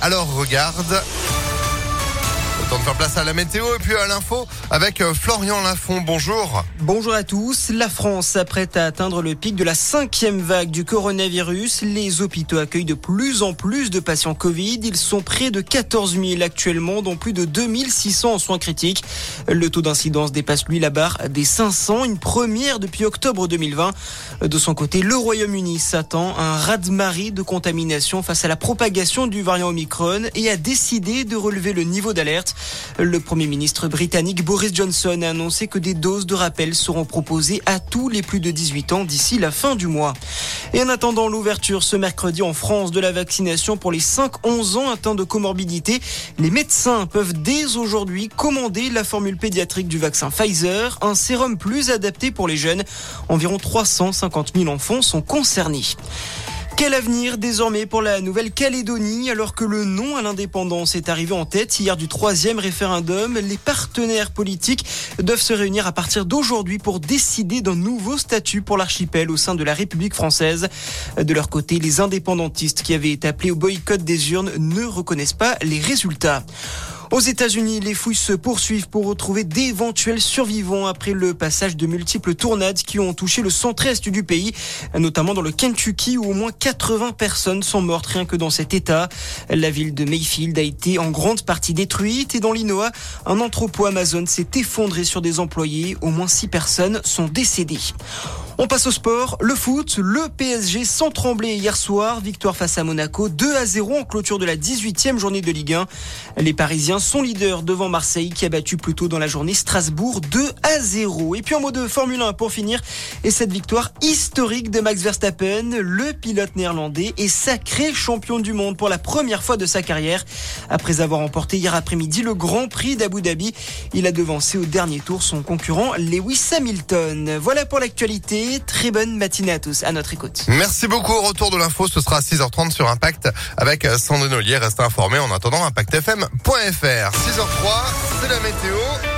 alors regarde. Temps de faire place à la météo et puis à l'info avec euh, Florian Lafont. Bonjour. Bonjour à tous. La France s'apprête à atteindre le pic de la cinquième vague du coronavirus. Les hôpitaux accueillent de plus en plus de patients Covid. Ils sont près de 14 000 actuellement, dont plus de 2600 en soins critiques. Le taux d'incidence dépasse lui la barre des 500, une première depuis octobre 2020. De son côté, le Royaume-Uni s'attend à un raz-de-marée de contamination face à la propagation du variant Omicron et a décidé de relever le niveau d'alerte. Le Premier ministre britannique Boris Johnson a annoncé que des doses de rappel seront proposées à tous les plus de 18 ans d'ici la fin du mois. Et en attendant l'ouverture ce mercredi en France de la vaccination pour les 5-11 ans atteints de comorbidité, les médecins peuvent dès aujourd'hui commander la formule pédiatrique du vaccin Pfizer, un sérum plus adapté pour les jeunes. Environ 350 000 enfants sont concernés. Quel avenir désormais pour la Nouvelle-Calédonie alors que le non à l'indépendance est arrivé en tête hier du troisième référendum? Les partenaires politiques doivent se réunir à partir d'aujourd'hui pour décider d'un nouveau statut pour l'archipel au sein de la République française. De leur côté, les indépendantistes qui avaient été appelés au boycott des urnes ne reconnaissent pas les résultats. Aux États-Unis, les fouilles se poursuivent pour retrouver d'éventuels survivants après le passage de multiples tournades qui ont touché le centre-est du pays, notamment dans le Kentucky où au moins 80 personnes sont mortes rien que dans cet état. La ville de Mayfield a été en grande partie détruite et dans l'Inoa, un entrepôt Amazon s'est effondré sur des employés. Au moins 6 personnes sont décédées. On passe au sport. Le foot, le PSG sans trembler hier soir. Victoire face à Monaco, 2 à 0 en clôture de la 18e journée de Ligue 1. Les Parisiens sont leaders devant Marseille qui a battu plus tôt dans la journée Strasbourg 2 à 0. Et puis en mode de Formule 1 pour finir. Et cette victoire historique de Max Verstappen, le pilote néerlandais est sacré champion du monde pour la première fois de sa carrière. Après avoir remporté hier après-midi le Grand Prix d'Abu Dhabi, il a devancé au dernier tour son concurrent Lewis Hamilton. Voilà pour l'actualité. Très bonne matinée à tous. À notre écoute. Merci beaucoup. Retour de l'info, ce sera à 6h30 sur Impact avec Sandrine Ollier. Restez informés en attendant impactfm.fr. 6h03, c'est la météo.